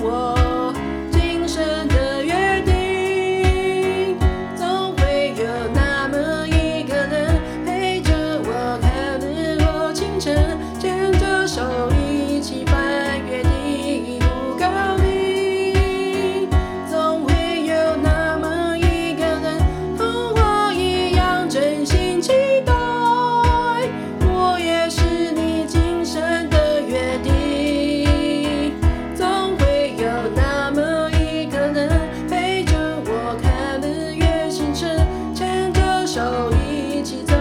world. de.